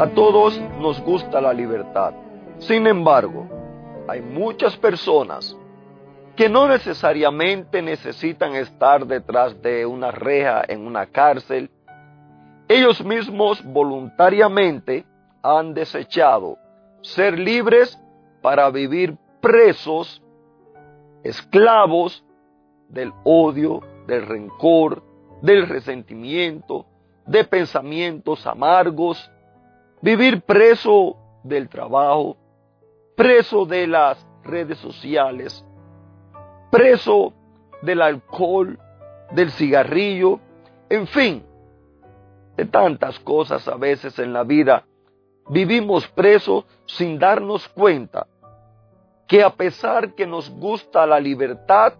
A todos nos gusta la libertad. Sin embargo, hay muchas personas que no necesariamente necesitan estar detrás de una reja en una cárcel. Ellos mismos voluntariamente han desechado ser libres para vivir presos, esclavos del odio, del rencor, del resentimiento, de pensamientos amargos, Vivir preso del trabajo, preso de las redes sociales, preso del alcohol, del cigarrillo, en fin, de tantas cosas a veces en la vida. Vivimos presos sin darnos cuenta que a pesar que nos gusta la libertad,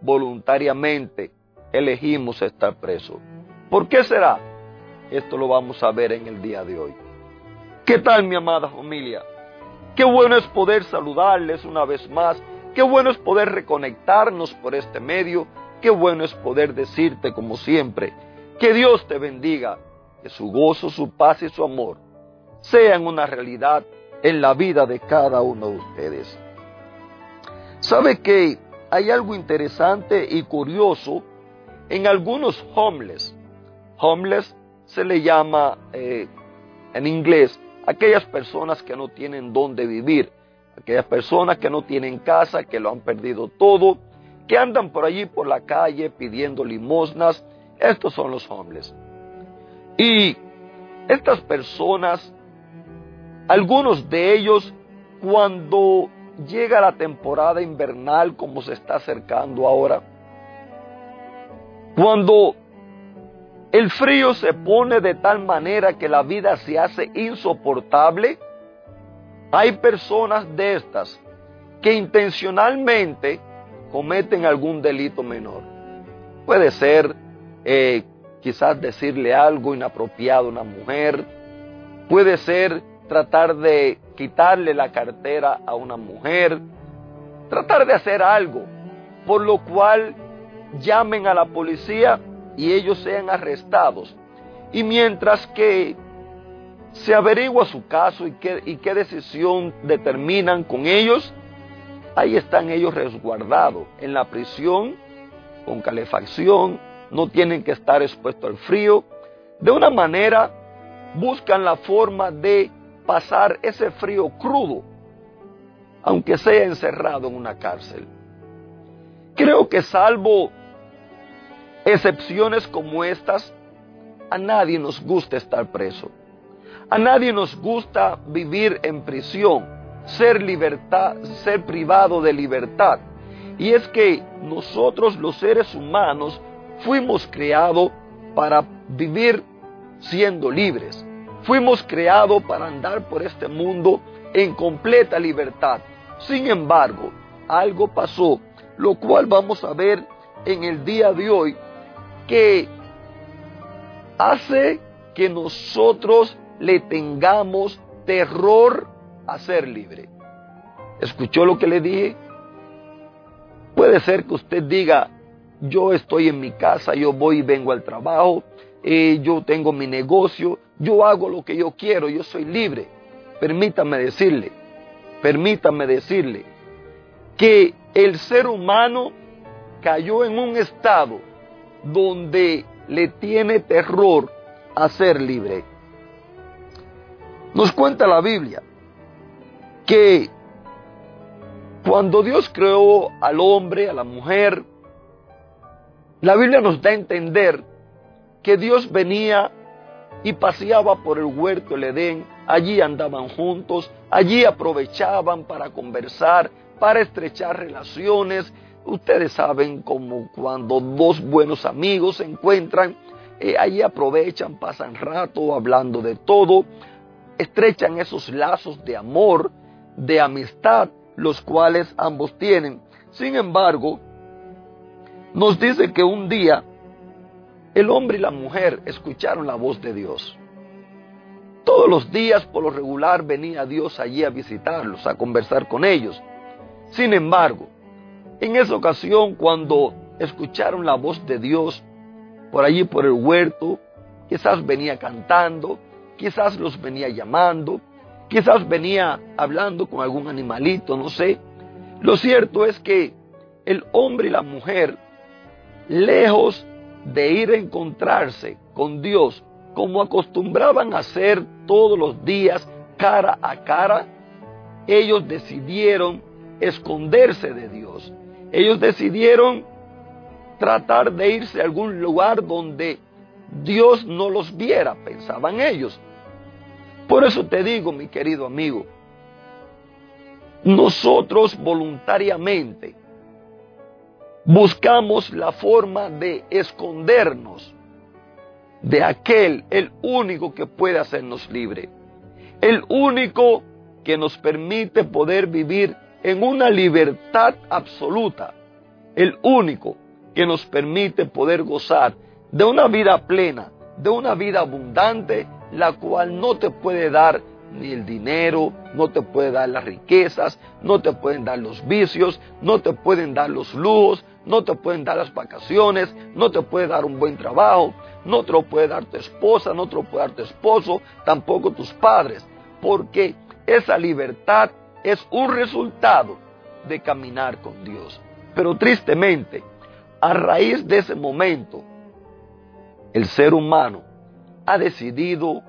voluntariamente elegimos estar presos. ¿Por qué será? Esto lo vamos a ver en el día de hoy. ¿Qué tal mi amada familia? Qué bueno es poder saludarles una vez más. Qué bueno es poder reconectarnos por este medio. Qué bueno es poder decirte como siempre, que Dios te bendiga, que su gozo, su paz y su amor sean una realidad en la vida de cada uno de ustedes. ¿Sabe que hay algo interesante y curioso en algunos homeless? Homeless se le llama eh, en inglés aquellas personas que no tienen dónde vivir, aquellas personas que no tienen casa, que lo han perdido todo, que andan por allí por la calle pidiendo limosnas, estos son los hombres. Y estas personas, algunos de ellos, cuando llega la temporada invernal como se está acercando ahora, cuando el frío se pone de tal manera que la vida se hace insoportable. Hay personas de estas que intencionalmente cometen algún delito menor. Puede ser eh, quizás decirle algo inapropiado a una mujer, puede ser tratar de quitarle la cartera a una mujer, tratar de hacer algo, por lo cual llamen a la policía y ellos sean arrestados. Y mientras que se averigua su caso y qué, y qué decisión determinan con ellos, ahí están ellos resguardados en la prisión, con calefacción, no tienen que estar expuestos al frío. De una manera buscan la forma de pasar ese frío crudo, aunque sea encerrado en una cárcel. Creo que salvo excepciones como estas, a nadie nos gusta estar preso. A nadie nos gusta vivir en prisión, ser libertad, ser privado de libertad. Y es que nosotros los seres humanos fuimos creados para vivir siendo libres. Fuimos creados para andar por este mundo en completa libertad. Sin embargo, algo pasó, lo cual vamos a ver en el día de hoy que hace que nosotros le tengamos terror a ser libre. ¿Escuchó lo que le dije? Puede ser que usted diga, yo estoy en mi casa, yo voy y vengo al trabajo, eh, yo tengo mi negocio, yo hago lo que yo quiero, yo soy libre. Permítame decirle, permítame decirle que el ser humano cayó en un estado donde le tiene terror a ser libre. Nos cuenta la Biblia que cuando Dios creó al hombre, a la mujer, la Biblia nos da a entender que Dios venía y paseaba por el huerto del Edén, allí andaban juntos, allí aprovechaban para conversar, para estrechar relaciones, Ustedes saben como cuando dos buenos amigos se encuentran eh, ahí aprovechan, pasan rato hablando de todo, estrechan esos lazos de amor, de amistad, los cuales ambos tienen. Sin embargo, nos dice que un día el hombre y la mujer escucharon la voz de Dios. Todos los días por lo regular venía Dios allí a visitarlos, a conversar con ellos. Sin embargo, en esa ocasión cuando escucharon la voz de Dios por allí por el huerto, quizás venía cantando, quizás los venía llamando, quizás venía hablando con algún animalito, no sé. Lo cierto es que el hombre y la mujer, lejos de ir a encontrarse con Dios, como acostumbraban a hacer todos los días cara a cara, ellos decidieron esconderse de Dios. Ellos decidieron tratar de irse a algún lugar donde Dios no los viera, pensaban ellos. Por eso te digo, mi querido amigo, nosotros voluntariamente buscamos la forma de escondernos de aquel, el único que puede hacernos libre, el único que nos permite poder vivir en una libertad absoluta, el único que nos permite poder gozar de una vida plena, de una vida abundante, la cual no te puede dar ni el dinero, no te puede dar las riquezas, no te pueden dar los vicios, no te pueden dar los lujos, no te pueden dar las vacaciones, no te puede dar un buen trabajo, no te lo puede dar tu esposa, no te lo puede dar tu esposo, tampoco tus padres, porque esa libertad es un resultado de caminar con Dios. Pero tristemente, a raíz de ese momento, el ser humano ha decidido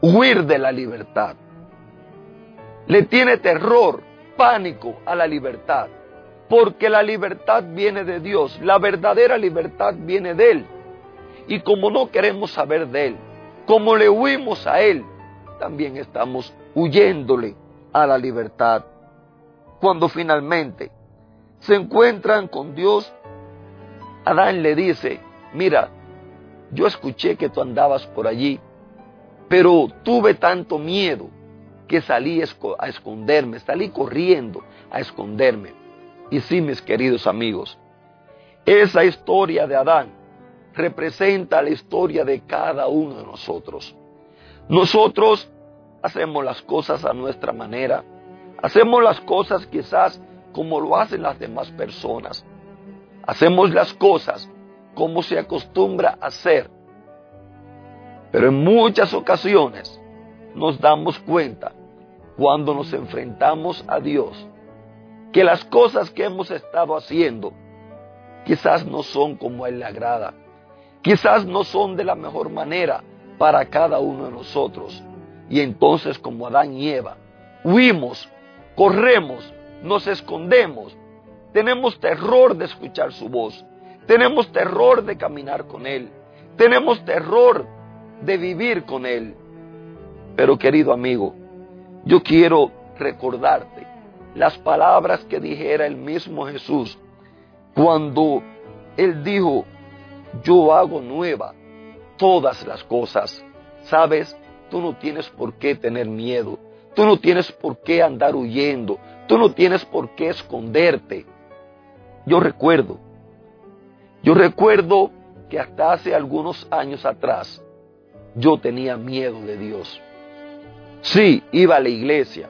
huir de la libertad. Le tiene terror, pánico a la libertad, porque la libertad viene de Dios, la verdadera libertad viene de Él. Y como no queremos saber de Él, como le huimos a Él, también estamos huyéndole a la libertad. Cuando finalmente se encuentran con Dios, Adán le dice, mira, yo escuché que tú andabas por allí, pero tuve tanto miedo que salí a esconderme, salí corriendo a esconderme. Y sí, mis queridos amigos, esa historia de Adán representa la historia de cada uno de nosotros. Nosotros hacemos las cosas a nuestra manera, hacemos las cosas quizás como lo hacen las demás personas. Hacemos las cosas como se acostumbra a hacer. Pero en muchas ocasiones nos damos cuenta cuando nos enfrentamos a Dios que las cosas que hemos estado haciendo quizás no son como Él le agrada, quizás no son de la mejor manera para cada uno de nosotros. Y entonces como Adán y Eva, huimos, corremos, nos escondemos, tenemos terror de escuchar su voz, tenemos terror de caminar con Él, tenemos terror de vivir con Él. Pero querido amigo, yo quiero recordarte las palabras que dijera el mismo Jesús cuando Él dijo, yo hago nueva todas las cosas. ¿Sabes? Tú no tienes por qué tener miedo. Tú no tienes por qué andar huyendo. Tú no tienes por qué esconderte. Yo recuerdo, yo recuerdo que hasta hace algunos años atrás yo tenía miedo de Dios. Sí, iba a la iglesia,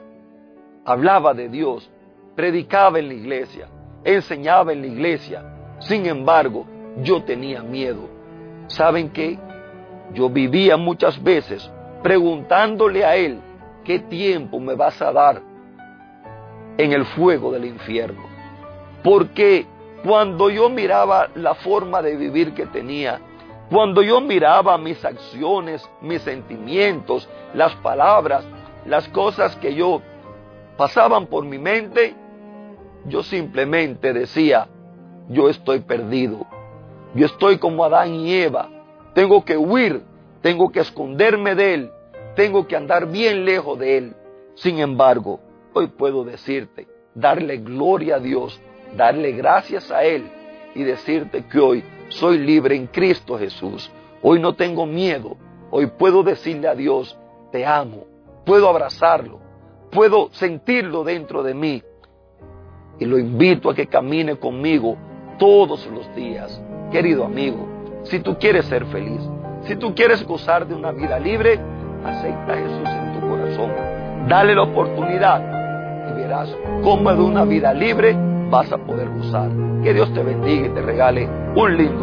hablaba de Dios, predicaba en la iglesia, enseñaba en la iglesia. Sin embargo, yo tenía miedo. ¿Saben qué? Yo vivía muchas veces preguntándole a Él, ¿qué tiempo me vas a dar en el fuego del infierno? Porque cuando yo miraba la forma de vivir que tenía, cuando yo miraba mis acciones, mis sentimientos, las palabras, las cosas que yo pasaban por mi mente, yo simplemente decía, yo estoy perdido, yo estoy como Adán y Eva, tengo que huir tengo que esconderme de Él, tengo que andar bien lejos de Él. Sin embargo, hoy puedo decirte, darle gloria a Dios, darle gracias a Él, y decirte que hoy soy libre en Cristo Jesús. Hoy no tengo miedo. Hoy puedo decirle a Dios, te amo. Puedo abrazarlo. Puedo sentirlo dentro de mí. Y lo invito a que camine conmigo todos los días. Querido amigo, si tú quieres ser feliz, si tú quieres gozar de una vida libre, acepta a Jesús en tu corazón. Dale la oportunidad y verás cómo de una vida libre vas a poder gozar. Que Dios te bendiga y te regale un lindo